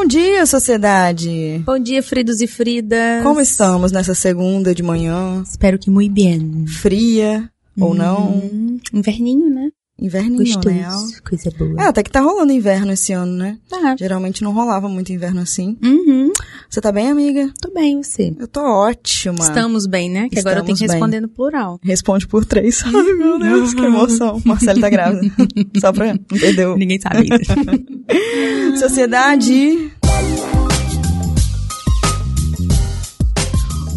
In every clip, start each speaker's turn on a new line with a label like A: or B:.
A: Bom dia, sociedade!
B: Bom dia, Fridos e Fridas!
A: Como estamos nessa segunda de manhã?
B: Espero que muito bem.
A: Fria ou não?
B: Hum, Inverninho, né? Gostoso.
A: né?
B: Coisa boa.
A: É, até que tá rolando inverno esse ano, né?
B: Tá.
A: Geralmente não rolava muito inverno assim.
B: Uhum.
A: Você tá bem, amiga?
B: Tô bem, você?
A: Eu tô ótima.
B: Estamos bem, né? Que agora eu tenho que
A: Estamos
B: responder no plural.
A: Responde por três. Ai, meu Deus, que emoção. Marcelo tá grávida. Só pra o...
B: Ninguém sabe.
A: Sociedade.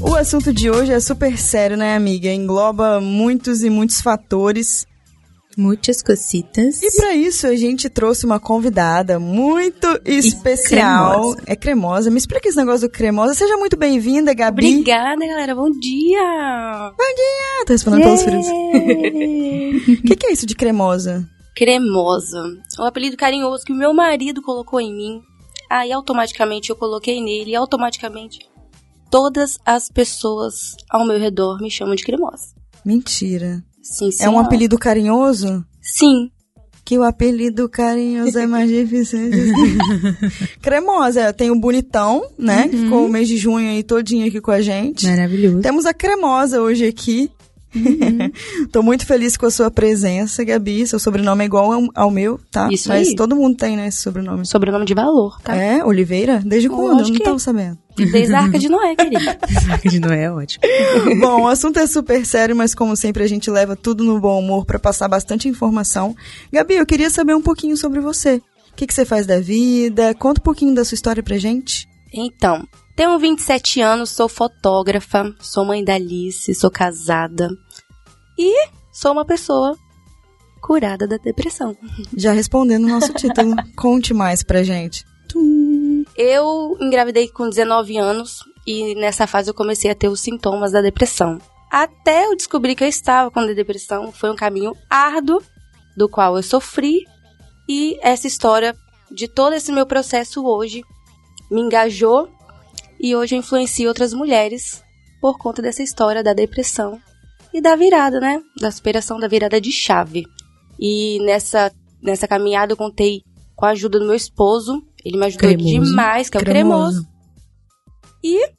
A: O assunto de hoje é super sério, né, amiga? Engloba muitos e muitos fatores.
B: Muitas cositas.
A: E pra isso a gente trouxe uma convidada muito especial.
B: cremosa.
A: É cremosa. Me explica esse negócio do cremosa. Seja muito bem-vinda, Gabi.
C: Obrigada, galera. Bom dia!
A: Ah, tô respondendo pelos filhos. O que, que é isso de cremosa?
C: Cremosa. O apelido carinhoso que o meu marido colocou em mim. Aí automaticamente eu coloquei nele e automaticamente todas as pessoas ao meu redor me chamam de cremosa.
A: Mentira.
C: Sim, sim.
A: É um apelido carinhoso?
C: Sim.
A: Que o apelido carinhoso é mais difícil. cremosa, tem o bonitão, né? Que ficou o mês de junho aí todinho aqui com a gente.
B: Maravilhoso.
A: Temos a cremosa hoje aqui. Tô muito feliz com a sua presença, Gabi. Seu sobrenome é igual ao, ao meu, tá?
C: Isso
A: Mas
C: aí.
A: todo mundo tem, né, esse sobrenome.
C: Sobrenome de valor, tá?
A: É, Oliveira? Desde quando? Eu não
C: que
A: tava
C: é.
A: sabendo.
C: Desde a Arca de Noé, querida.
B: de Noé é ótimo.
A: Bom, o assunto é super sério, mas como sempre a gente leva tudo no bom humor pra passar bastante informação. Gabi, eu queria saber um pouquinho sobre você. O que, que você faz da vida? Conta um pouquinho da sua história pra gente.
C: Então, tenho 27 anos, sou fotógrafa, sou mãe da Alice, sou casada e sou uma pessoa curada da depressão.
A: Já respondendo o nosso título, conte mais pra gente.
C: Eu engravidei com 19 anos e nessa fase eu comecei a ter os sintomas da depressão. Até eu descobrir que eu estava com depressão, foi um caminho árduo do qual eu sofri e essa história de todo esse meu processo hoje me engajou e hoje eu influencio outras mulheres por conta dessa história da depressão e da virada, né? Da superação da virada de chave. E nessa, nessa caminhada eu contei com a ajuda do meu esposo. Ele me ajudou
B: Cremoso.
C: demais, que é o
A: Cremoso.
C: cremoso. E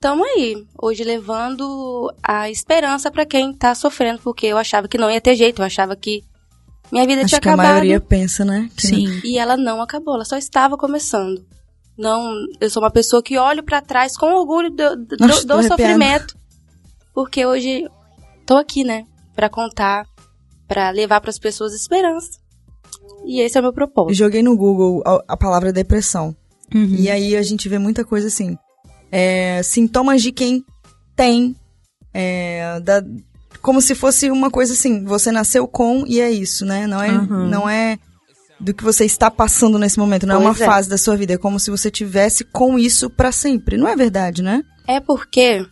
C: tamo aí, hoje levando a esperança pra quem tá sofrendo, porque eu achava que não ia ter jeito, eu achava que minha vida
A: Acho
C: tinha
A: que a
C: acabado.
A: maioria pensa, né? que
B: Sim.
C: E ela não acabou, ela só estava começando. Não, eu sou uma pessoa que olho pra trás com orgulho do, do,
A: Nossa,
C: do sofrimento, porque hoje tô aqui, né, Pra contar, pra levar pras pessoas esperança. E esse é o meu
A: Eu
C: propósito.
A: joguei no Google a, a palavra depressão.
B: Uhum.
A: E aí a gente vê muita coisa assim. É, sintomas de quem tem. é, da- como se fosse uma coisa assim, você nasceu com e é isso, né? Não é,
B: Uhum.
A: não é do que você está passando nesse momento, não é uma
C: Pois é.
A: fase da sua vida, é como se você tivesse com isso pra sempre. Não é verdade, né?
C: É porque,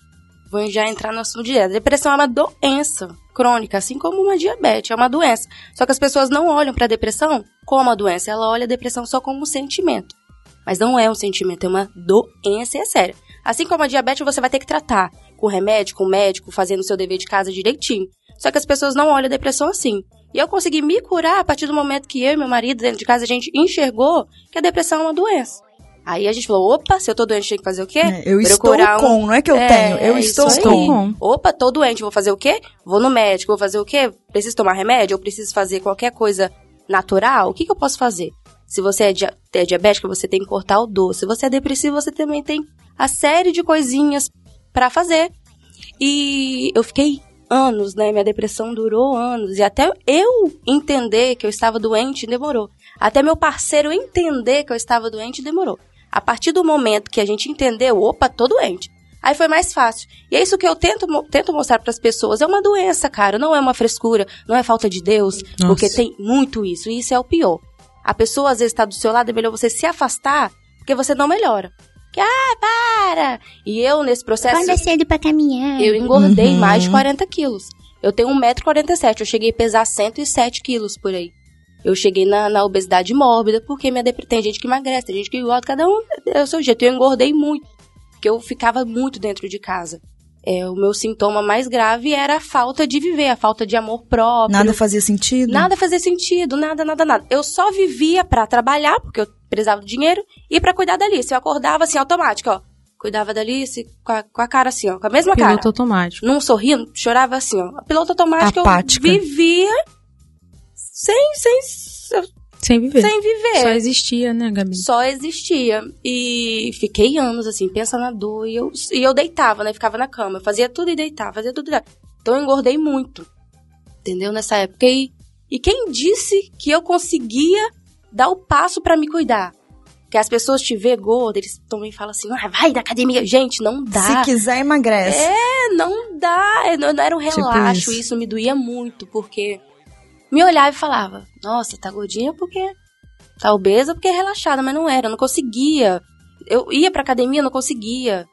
C: vou já entrar no assunto direto, depressão é uma doença crônica, assim como uma diabetes, é uma doença. Só que as pessoas não olham pra depressão como uma doença, ela olha a depressão só como um sentimento. Mas não é um sentimento, é uma doença e é séria. Assim como a diabetes, você vai ter que tratar com remédio, com médico, fazendo o seu dever de casa direitinho. Só que as pessoas não olham a depressão assim. E eu consegui me curar a partir do momento que eu e meu marido, dentro de casa, a gente enxergou que a depressão é uma doença. Aí a gente falou, opa, se eu tô doente, tem que fazer o quê?
A: É, eu estou
C: Procurar um-
A: com, não é que eu
C: É,
A: tenho, eu
C: é
A: estou com.
C: Opa, tô doente, vou fazer o quê? Vou no médico, vou fazer o quê? Preciso tomar remédio? Ou preciso fazer qualquer coisa natural? O que, que eu posso fazer? Se você é, dia é diabético, você tem que cortar o doce. Se você é depressivo, você também tem a série de coisinhas pra fazer. E eu fiquei anos, né? Minha depressão durou anos. E até eu entender que eu estava doente, demorou. Até meu parceiro entender que eu estava doente, demorou. A partir do momento que a gente entendeu, opa, tô doente. Aí foi mais fácil. E é isso que eu tento, tento mostrar para as pessoas. É uma doença, cara. Não é uma frescura. Não é falta de Deus.
B: Nossa.
C: Porque tem muito isso. E isso é o pior. A pessoa às vezes está do seu lado. É melhor você se afastar. Porque você não melhora. Que, ah, para! E eu, nesse processo.
D: Acorda cedo pra caminhar.
C: Eu engordei
A: Uhum.
C: mais de 40 quilos. Eu tenho 1,47m. Eu cheguei a pesar 107 quilos por aí. Eu cheguei na, na obesidade mórbida, porque minha depre... tem gente que emagrece, tem gente que engorda, cada um é o seu jeito. Eu engordei muito, porque eu ficava muito dentro de casa. É, o meu sintoma mais grave era a falta de viver, a falta de amor próprio.
A: Nada fazia sentido?
C: Nada fazia sentido, nada, nada, nada. Eu só vivia pra trabalhar, porque eu precisava do dinheiro e para cuidar da Alice. Eu acordava assim, automático, ó. Cuidava da Alice com a, com a cara assim, ó, com a mesma
B: Piloto
C: cara.
B: automático.
C: Não sorria, chorava assim, ó. Piloto automático
A: Apática.
C: eu vivia sem, sem,
B: Sem viver.
C: sem viver.
B: Só existia, né, Gabi?
C: Só existia. E fiquei anos, assim, pensando na dor. E eu, e eu deitava, né? Ficava na cama. Eu fazia tudo e deitava, fazia tudo e deitava. Então eu engordei muito. Entendeu? Nessa época. E, e quem disse que eu conseguia dar o passo pra me cuidar? Que as pessoas te vê gorda, eles também falam assim, ah, vai na academia. Gente, não dá.
A: Se quiser, emagrece.
C: É, não dá. É, Não, não era um
A: Tipo
C: relaxo,
A: isso.
C: isso. me doía muito, porque me olhava e falava, nossa, tá gordinha porque. Tá obesa porque é relaxada, mas não era, eu não conseguia. Eu ia pra academia, não conseguia.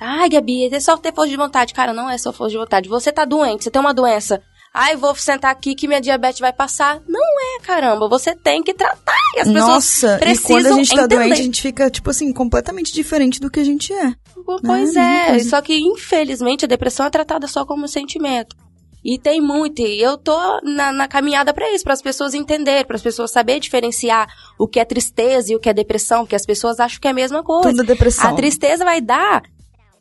C: Ai, Gabi, é só ter força de vontade. Cara, não é só força de vontade. Você tá doente, você tem uma doença. Ai, vou sentar aqui que minha diabetes vai passar. Não é, caramba. Você tem que tratar. E as pessoas
A: Nossa, e
C: precisam
A: quando a gente tá
C: entender.
A: doente, a gente fica, tipo assim, completamente diferente do que a gente é.
C: Pois
A: Não,
C: é, só que infelizmente a depressão é tratada só como sentimento. E tem muito, e eu tô na, na caminhada pra isso, para as pessoas entenderem, para as pessoas saberem diferenciar o que é tristeza e o que é depressão, porque as pessoas acham que é a mesma coisa.
A: Tudo é depressão.
C: A tristeza vai dar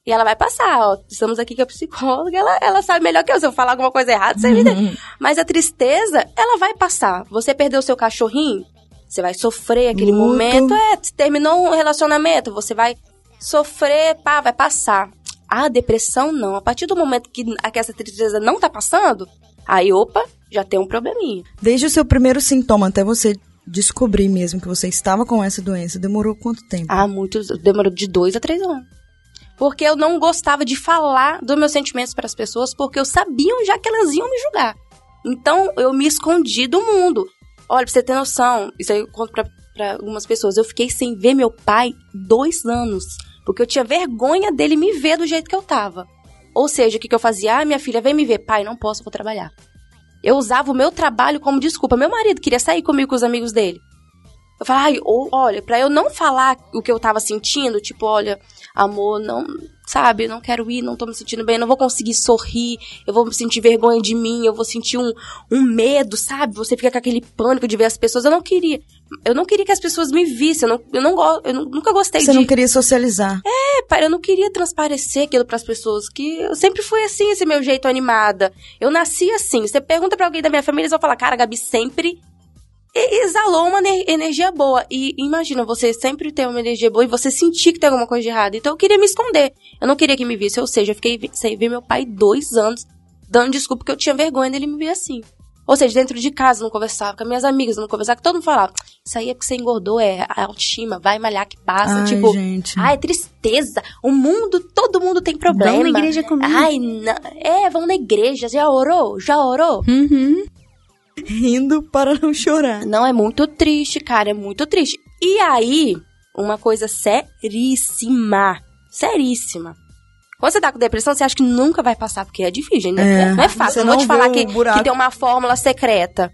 C: e ela vai passar, ó. Estamos aqui com a psicóloga, ela, ela sabe melhor que eu. Se eu falar alguma coisa errada, você me
A: Uhum.
C: Mas a tristeza, ela vai passar. Você perdeu seu cachorrinho, você vai sofrer aquele
A: Luto.
C: momento. É, terminou um relacionamento, você vai sofrer, pá, vai passar. A depressão não. A partir do momento que, que essa tristeza não tá passando, aí, opa, já tem um probleminha.
A: Desde o seu primeiro sintoma até você descobrir mesmo que você estava com essa doença, demorou quanto tempo?
C: Ah, muitos. Demorou de dois a três anos. Porque eu não gostava de falar dos meus sentimentos para as pessoas, porque eu sabia já que elas iam me julgar. Então eu me escondi do mundo. Olha, pra você ter noção, isso aí eu conto pra, pra algumas pessoas. Eu fiquei sem ver meu pai dois anos. Porque eu tinha vergonha dele me ver do jeito que eu tava. Ou seja, o que, que eu fazia? Ah, minha filha, vem me ver. Pai, não posso, vou trabalhar. Eu usava o meu trabalho como desculpa. Meu marido queria sair comigo com os amigos dele. Eu falava, ai, ou, olha, pra eu não falar o que eu tava sentindo, tipo, olha, amor, não, sabe, eu não quero ir, não tô me sentindo bem, eu não vou conseguir sorrir, eu vou me sentir vergonha de mim, eu vou sentir um, um medo, sabe? Você fica com aquele pânico de ver as pessoas. Eu não queria. Eu não queria que as pessoas me vissem, eu, não, eu, não, eu nu- nunca gostei
A: Você
C: de.
A: não queria socializar.
C: É, pai, eu não queria transparecer aquilo pras pessoas, que eu sempre fui assim, esse meu jeito animada. Eu nasci assim. Você pergunta pra alguém da minha família, eles vão falar, cara, a Gabi sempre e- exalou uma ne- energia boa. E imagina, você sempre ter uma energia boa e você sentir que tem alguma coisa de errado. Então eu queria me esconder. Eu não queria que me visse. Ou seja, eu fiquei sem ver meu pai dois anos, dando desculpa porque eu tinha vergonha dele me ver assim. Ou seja, dentro de casa não conversava, com as minhas amigas não conversava, que todo mundo falava, isso aí é porque você engordou, é a autoestima, vai malhar que passa.
A: Ai,
C: tipo,
A: gente.
C: ai, tristeza. O mundo, todo mundo tem problema.
B: Vão na igreja comigo.
C: Ai, não. É, vão na igreja. Já orou? Já orou?
B: Uhum.
A: Rindo para não chorar.
C: Não, é muito triste, cara, é muito triste. E aí, uma coisa seríssima, seríssima. Quando você tá com depressão, você acha que nunca vai passar, porque é difícil, né?
A: É,
C: não é fácil, eu não vou te falar que,
A: buraco.
C: que tem uma fórmula secreta.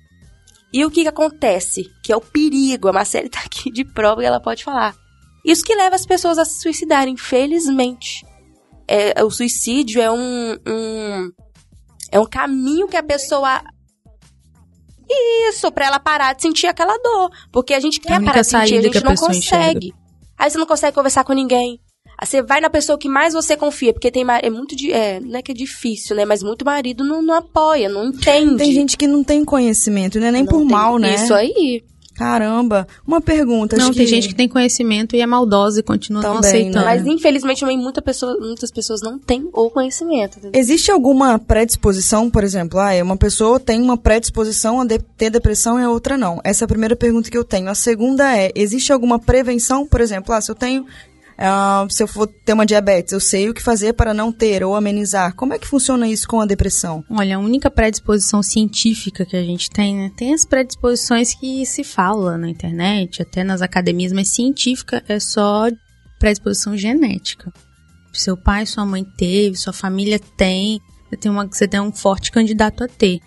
C: E o que que acontece? Que é o perigo, a Marcele tá aqui de prova e ela pode falar. Isso que leva as pessoas a se suicidarem, infelizmente. É, o suicídio é um, um é um caminho que a pessoa isso, pra ela parar de sentir aquela dor. Porque a gente quer parar de sentir, a gente
B: a
C: não consegue. Aí você não consegue conversar com ninguém. Aí você vai na pessoa que mais você confia, porque tem é muito de, é, não é que é difícil, né, mas muito marido não, não apoia, não entende.
A: Tem gente que não tem conhecimento, não é nem
C: Não
A: por mal, né?
C: Isso aí.
A: Caramba. Uma pergunta.
B: Não, tem gente que tem conhecimento e é maldosa e continua não
A: Também,
B: aceitando.
A: né?
C: Mas infelizmente também muita pessoa, muitas pessoas não têm o conhecimento. entendeu?
A: Existe alguma predisposição, por exemplo, ah, uma pessoa tem uma predisposição a de- ter depressão e a outra não? Essa é a primeira pergunta que eu tenho. A segunda é, existe alguma prevenção, por exemplo, ah, se eu tenho, ah, se eu for ter uma diabetes, eu sei o que fazer para não ter ou amenizar. Como é que funciona isso com a depressão?
B: Olha, a única predisposição científica que a gente tem, né? Tem as predisposições que se fala na internet, até nas academias, mas científica é só predisposição genética. Seu pai, sua mãe teve, sua família tem, você tem, uma, você tem um forte candidato a ter.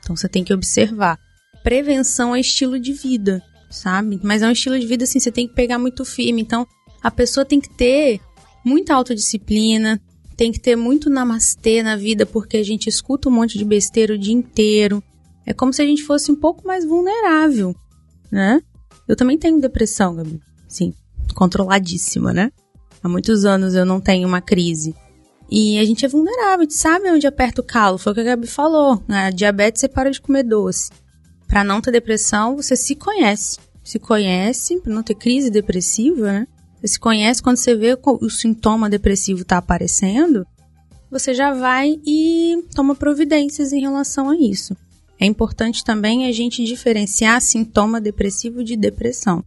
B: Então você tem que observar. Prevenção é estilo de vida, sabe? Mas é um estilo de vida assim, você tem que pegar muito firme. Então a pessoa tem que ter muita autodisciplina, tem que ter muito namastê na vida, porque a gente escuta um monte de besteira o dia inteiro. É como se a gente fosse um pouco mais vulnerável, né? Eu também tenho depressão, Gabi. Sim, controladíssima, né? Há muitos anos eu não tenho uma crise. E a gente é vulnerável, a gente sabe onde aperta o calo. Foi o que a Gabi falou. Na diabetes você para de comer doce. Para não ter depressão, você se conhece. Se conhece, para não ter crise depressiva, né? Você se conhece quando você vê o sintoma depressivo tá aparecendo, você já vai e toma providências em relação a isso. É importante também a gente diferenciar sintoma depressivo de depressão.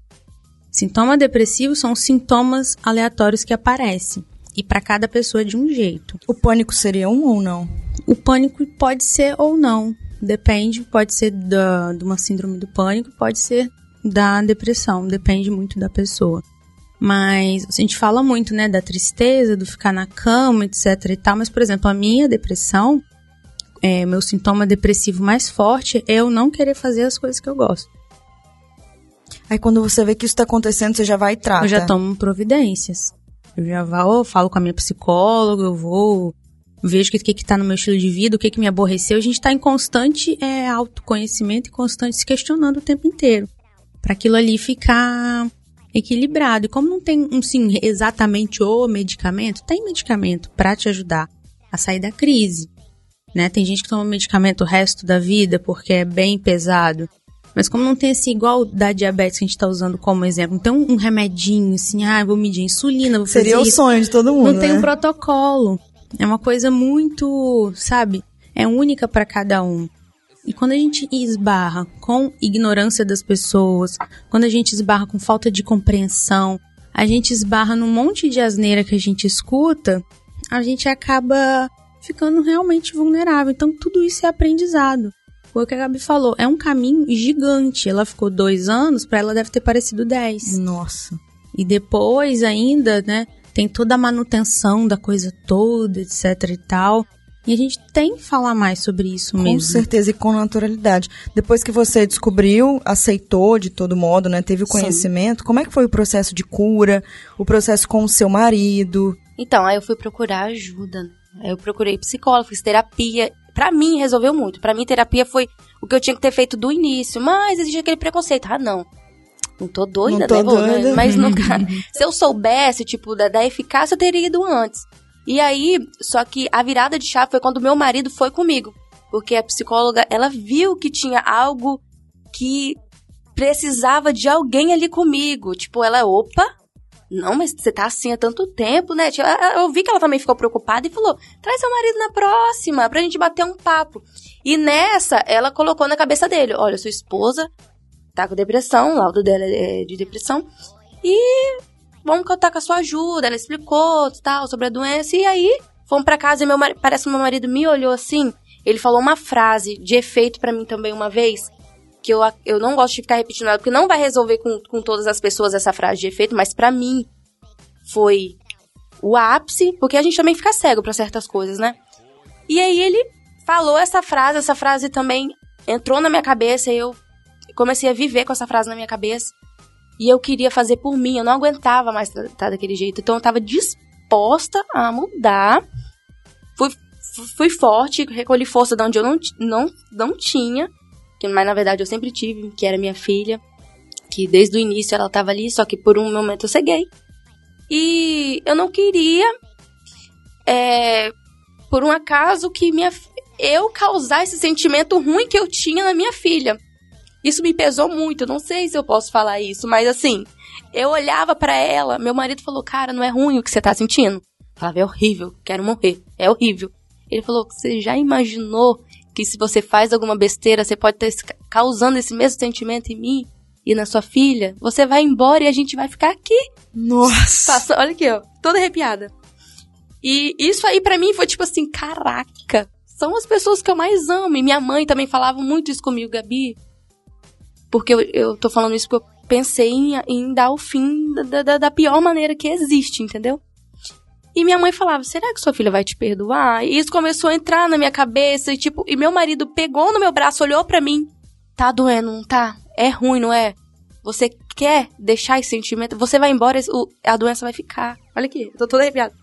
B: Sintoma depressivo são sintomas aleatórios que aparecem e para cada pessoa de um jeito.
A: O pânico seria um ou não?
B: O pânico pode ser ou não, depende, pode ser da, de uma síndrome do pânico, pode ser da depressão, depende muito da pessoa. Mas a gente fala muito, né, da tristeza, do ficar na cama, etc e tal, mas por exemplo, a minha depressão, é, meu sintoma depressivo mais forte é eu não querer fazer as coisas que eu gosto.
A: Aí quando você vê que isso está acontecendo, você já vai e trata.
B: Eu já tomo providências. Eu já vou, falo com a minha psicóloga, eu vou, vejo o que, que, que tá no meu estilo de vida, o que, que me aborreceu. A gente está em constante é, autoconhecimento e constante se questionando o tempo inteiro. para aquilo ali ficar equilibrado. E como não tem um sim exatamente o medicamento, tem medicamento para te ajudar a sair da crise. Né? Tem gente que toma medicamento o resto da vida porque é bem pesado. Mas como não tem assim, igual da diabetes que a gente tá usando como exemplo, não tem um, um remedinho assim, ah, vou medir insulina, vou
A: Seria
B: fazer
A: o sonho de todo mundo.
B: Não tem
A: né?
B: um protocolo. É uma coisa muito, sabe? É única para cada um. E quando a gente esbarra com ignorância das pessoas, quando a gente esbarra com falta de compreensão, a gente esbarra num monte de asneira que a gente escuta, a gente acaba ficando realmente vulnerável. Então, tudo isso é aprendizado. Foi o que a Gabi falou, é um caminho gigante. Ela ficou dois anos, para ela deve ter parecido dez.
A: Nossa.
B: E depois ainda, né, tem toda a manutenção da coisa toda, etc e tal. E a gente tem que falar mais sobre isso
A: com
B: mesmo.
A: Com certeza e com naturalidade. Depois que você descobriu, aceitou de todo modo, né? Teve o conhecimento, Sim. como é que foi o processo de cura, o processo com o seu marido?
C: Então, aí eu fui procurar ajuda. Aí eu procurei psicólogo, fiz terapia. Pra mim, resolveu muito. Pra mim, terapia foi o que eu tinha que ter feito do início. Mas existe aquele preconceito. Ah, não. Não tô doida,
A: não tô
C: né?
A: Doida.
C: Mas nunca. se eu soubesse, tipo, da, da eficácia, eu teria ido antes. E aí, só que a virada de chave foi quando meu marido foi comigo. Porque a psicóloga, ela viu que tinha algo que precisava de alguém ali comigo. Tipo, ela, opa, não, mas você tá assim há tanto tempo, né? Tipo, eu vi que ela também ficou preocupada e falou: traz seu marido na próxima, pra gente bater um papo. E nessa, ela colocou na cabeça dele: olha, sua esposa tá com depressão, o laudo dela é de depressão. E vamos contar com a sua ajuda. Ela explicou tal sobre a doença. E aí, fomos para casa e meu parece que meu marido me olhou assim. Ele falou uma frase de efeito para mim também uma vez. Que eu, eu não gosto de ficar repetindo ela, porque não vai resolver com, com todas as pessoas essa frase de efeito, mas para mim foi o ápice, porque a gente também fica cego para certas coisas, né? E aí ele falou essa frase, essa frase também entrou na minha cabeça e eu comecei a viver com essa frase na minha cabeça. E eu queria fazer por mim, eu não aguentava mais estar tá daquele jeito. Então eu estava disposta a mudar. Fui, fui forte, recolhi força de onde eu não, não, não tinha. Que, mas na verdade eu sempre tive, que era minha filha. Que desde o início ela estava ali, só que por um momento eu ceguei. E eu não queria, é, por um acaso, que minha, eu causar esse sentimento ruim que eu tinha na minha filha. Isso me pesou muito, eu não sei se eu posso falar isso, mas assim, eu olhava para ela, meu marido falou: "Cara, não é ruim o que você tá sentindo?" Eu falava: "É horrível, quero morrer. É horrível." Ele falou: "Você já imaginou que se você faz alguma besteira, você pode estar causando esse mesmo sentimento em mim e na sua filha? Você vai embora e a gente vai ficar aqui."
A: Nossa.
C: Passa, olha aqui, ó, toda arrepiada. E isso aí para mim foi tipo assim, caraca, são as pessoas que eu mais amo. E minha mãe também falava muito isso comigo, Gabi. Porque eu, eu tô falando isso porque eu pensei em, em dar o fim da, da, da, pior maneira que existe, entendeu? E minha mãe falava, será que sua filha vai te perdoar? E isso começou a entrar na minha cabeça, e tipo, e meu marido pegou no meu braço, olhou para mim. Tá doendo, não tá? É ruim, não é? Você quer deixar esse sentimento? Você vai embora, a doença vai ficar. Olha aqui, eu tô toda arrepiada.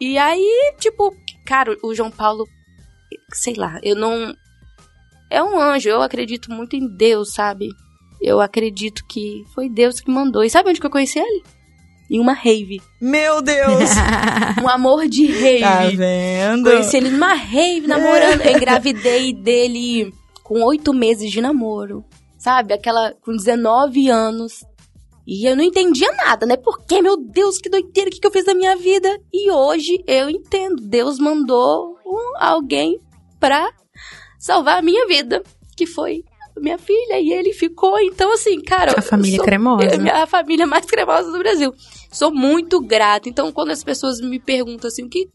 C: E aí, tipo, cara, o João Paulo, sei lá, eu não, é um anjo, eu acredito muito em Deus, sabe? eu acredito que foi Deus que mandou. E sabe onde que eu conheci ele? Em uma rave.
A: Meu Deus!
C: um amor de rave.
A: Tá vendo?
C: Conheci ele numa rave, namorando. Eu engravidei dele com oito meses de namoro. Sabe? Aquela com 19 anos. E eu não entendia nada, né? Porque, meu Deus, que doideira, o que, que eu fiz da minha vida? E hoje eu entendo. Deus mandou um, alguém pra salvar a minha vida. Que foi minha filha. E ele ficou. Então, assim, cara.
B: A família
C: sou,
B: cremosa.
C: A família mais cremosa do Brasil. Sou muito grata. Então, quando as pessoas me perguntam assim, o que.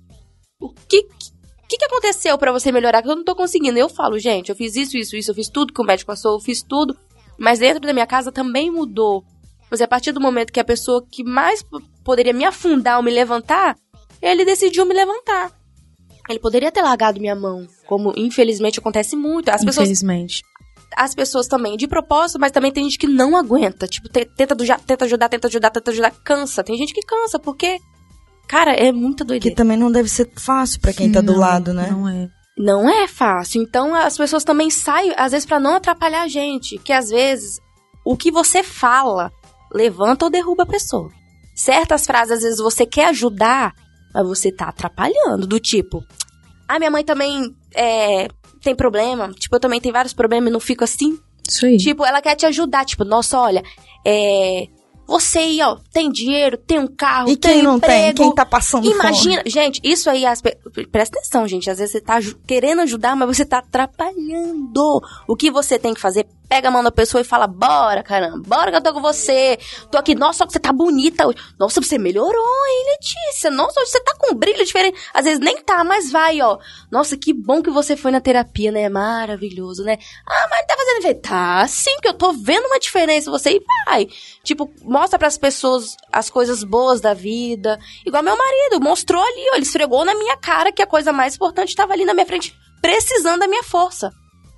C: O que. O que, que aconteceu para você melhorar? Que eu não tô conseguindo. Eu falo, gente, eu fiz isso, isso, isso, eu fiz tudo que o médico passou, eu fiz tudo. Mas dentro da minha casa também mudou. Mas a partir do momento que a pessoa que mais poderia me afundar ou me levantar, ele decidiu me levantar. Ele poderia ter largado minha mão, como infelizmente acontece muito. As pessoas,
B: Infelizmente.
C: as pessoas também, de propósito, mas também tem gente que não aguenta. Tipo, te- tenta, do- tenta ajudar, tenta ajudar, tenta ajudar, cansa. Tem gente que cansa, porque, cara, é muita
A: Que
C: doideira.
A: também não deve ser fácil pra quem tá do
B: Não,
A: lado, né?
B: Não é.
C: Não é fácil. Então as pessoas também saem, às vezes, pra não atrapalhar a gente. Que às vezes o que você fala levanta ou derruba a pessoa. Certas frases, às vezes, você quer ajudar, mas você tá atrapalhando. Do tipo, ah, minha mãe também é, tem problema. Tipo, eu também tenho vários problemas e não fico assim.
B: Isso aí.
C: Tipo, ela quer te ajudar. Tipo, nossa, olha, é. Você aí, ó, tem dinheiro, tem um carro,
A: E
C: tem
A: quem não tem?
C: emprego.
A: Quem tá passando fome?
C: Imagina, gente, isso aí, as presta atenção, gente. Às vezes você tá querendo ajudar, mas você tá atrapalhando. O que você tem que fazer? Pega a mão da pessoa e fala: Bora, caramba, bora que eu tô com você. Tô aqui, nossa, você tá bonita. Nossa, você melhorou, hein, Letícia? Nossa, você tá com um brilho diferente. Às vezes nem tá, mas vai, ó. Nossa, que bom que você foi na terapia, né? Maravilhoso, né? Ah, mas tá fazendo efeito. Tá, sim, que eu tô vendo uma diferença em você e vai. Tipo, mostra pras pessoas as coisas boas da vida. Igual meu marido, mostrou ali, ó, ele esfregou na minha cara que a coisa mais importante tava ali na minha frente, precisando da minha força.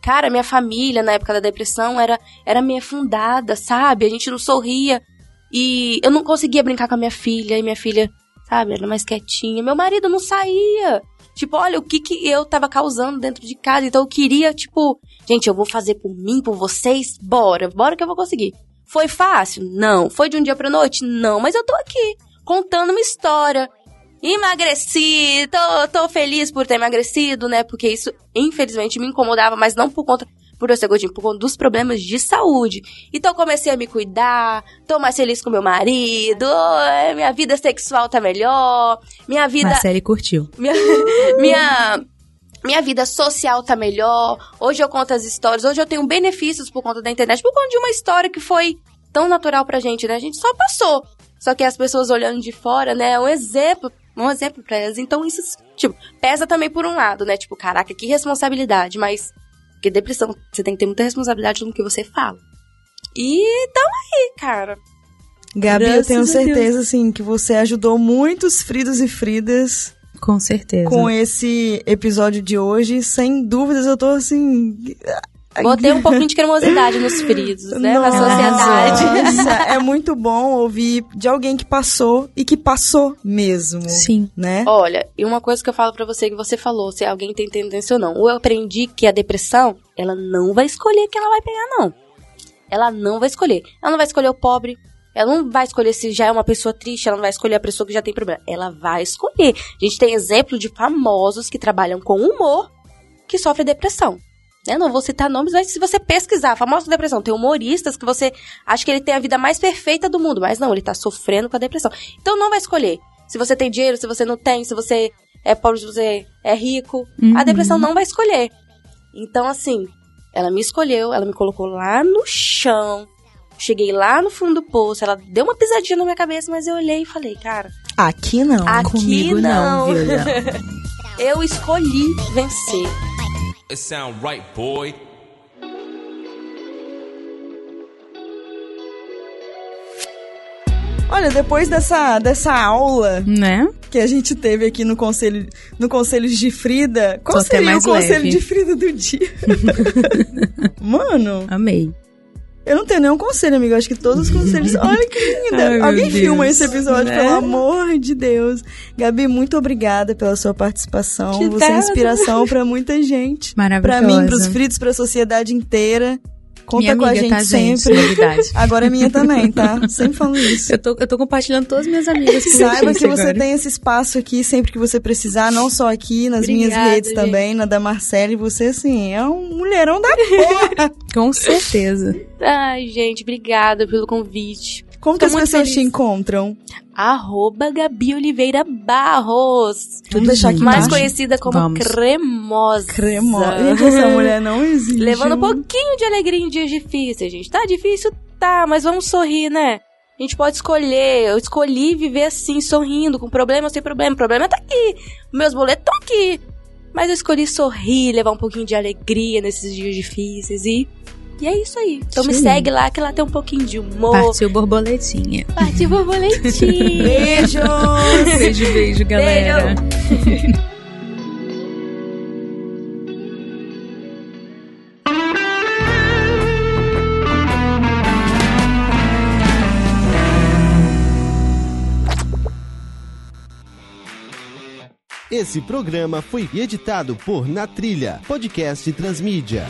C: Cara, minha família na época da depressão era, era meio fundada, sabe? A gente não sorria. E eu não conseguia brincar com a minha filha, e minha filha, sabe, era mais quietinha. Meu marido não saía. Tipo, olha, o que que eu tava causando dentro de casa. Então eu queria, tipo, gente, eu vou fazer por mim, por vocês, bora, bora que eu vou conseguir. Foi fácil? Não. Foi de um dia pra noite? Não. Mas eu tô aqui, contando uma história. Emagreci, tô, tô feliz por ter emagrecido, né? Porque isso, infelizmente, me incomodava, mas não por conta por eu ser gordinho, por conta dos problemas de saúde. Então comecei a me cuidar, tô mais feliz com meu marido, oh, minha vida sexual tá melhor, minha vida
B: Marcele curtiu.
C: minha, minha, minha vida social tá melhor. Hoje eu conto as histórias. Hoje eu tenho benefícios por conta da internet. Por conta de uma história que foi tão natural pra gente, né? A gente só passou. Só que as pessoas olhando de fora, né? É um exemplo. Um exemplo pra elas. Então isso, tipo, pesa também por um lado, né? Tipo, caraca, que responsabilidade. Mas, porque depressão, você tem que ter muita responsabilidade no que você fala. E tamo aí, cara.
A: Gabi, eu
B: Graças
A: tenho
B: a
A: certeza, assim, que você ajudou muitos Fridos e Fridas
B: Com certeza.
A: com esse episódio de hoje. Sem dúvidas, eu tô assim.
C: Botei um pouquinho de cremosidade nos fritos, né? Na
A: Nossa,
C: sociedade.
A: é muito bom ouvir de alguém que passou e que passou mesmo.
B: Sim.
A: Né?
C: Olha, e uma coisa que eu falo pra você que você falou, se alguém tem tendência ou não. Eu aprendi que a depressão, ela não vai escolher quem ela vai pegar, não. Ela não vai escolher. Ela não vai escolher o pobre. Ela não vai escolher se já é uma pessoa triste, ela não vai escolher a pessoa que já tem problema. Ela vai escolher. A gente tem exemplo de famosos que trabalham com humor que sofrem depressão. Né? Não vou citar nomes, mas se você pesquisar, famosa depressão, tem humoristas que você acha que ele tem a vida mais perfeita do mundo, mas não, ele tá sofrendo com a depressão. Então não vai escolher. Se você tem dinheiro, se você não tem, se você é pobre, se você é rico, a
B: Uhum.
C: depressão não vai escolher. Então, assim, ela me escolheu, ela me colocou lá no chão. Cheguei lá no fundo do poço, ela deu uma pisadinha na minha cabeça, mas eu olhei e falei, cara,
A: Aqui não.
C: Aqui
B: Comigo não,
C: não. eu escolhi vencer.
D: It sound right, boy.
A: Olha, depois dessa, dessa aula
B: Né?
A: que a gente teve aqui no conselho, no conselho de Frida, qual
B: Tô
A: seria o conselho
B: leve.
A: de Frida do dia? Mano,
B: Amei.
A: Eu não tenho nenhum conselho, amigo. Eu Acho que todos os conselhos. Olha que linda.
B: Ai,
A: Alguém filma esse episódio,
B: Né?
A: pelo amor de Deus. Gabi, muito obrigada pela sua participação.
C: Que
A: Você é inspiração pra muita gente. Pra
B: Maravilhosa.
A: mim, pros fritos, pra sociedade inteira. Conta
B: minha
A: com a gente
B: tá, gente?
A: sempre.
B: Novidade.
A: Agora é minha também, tá? Sempre falando isso.
B: Eu tô, eu tô compartilhando todas as minhas amigas com
A: Saiba que você
B: agora.
A: tem esse espaço aqui sempre que você precisar, não só aqui, nas minhas
C: Obrigada,
A: redes
C: gente.
A: também, na da Marcela, e você, assim, é um mulherão da porra.
B: Com certeza.
C: Ai, gente, obrigada pelo convite.
A: Como que as pessoas te
C: feliz.
A: encontram?
C: Arroba Gabi Oliveira Barros.
A: Vamos deixar aqui
C: Mais
A: embaixo.
C: conhecida como
B: Vamos.
C: Cremosa.
A: Cremosa. Gente, essa mulher não existe.
C: Levando um pouquinho de alegria em dias difíceis, gente. Tá difícil? Tá, mas vamos sorrir, né? A gente pode escolher. Eu escolhi viver assim, sorrindo, com problema ou sem problema. O problema tá aqui. Meus boletos estão aqui. Mas eu escolhi sorrir, levar um pouquinho de alegria nesses dias difíceis e. E é isso aí. Então me
B: Sim.
C: segue lá, que lá tem um pouquinho de humor.
B: Partiu borboletinha.
C: Partiu borboletinha.
A: Beijo!
B: Beijo, beijo, galera.
E: Esse programa foi editado por Na Trilha, podcast Transmídia.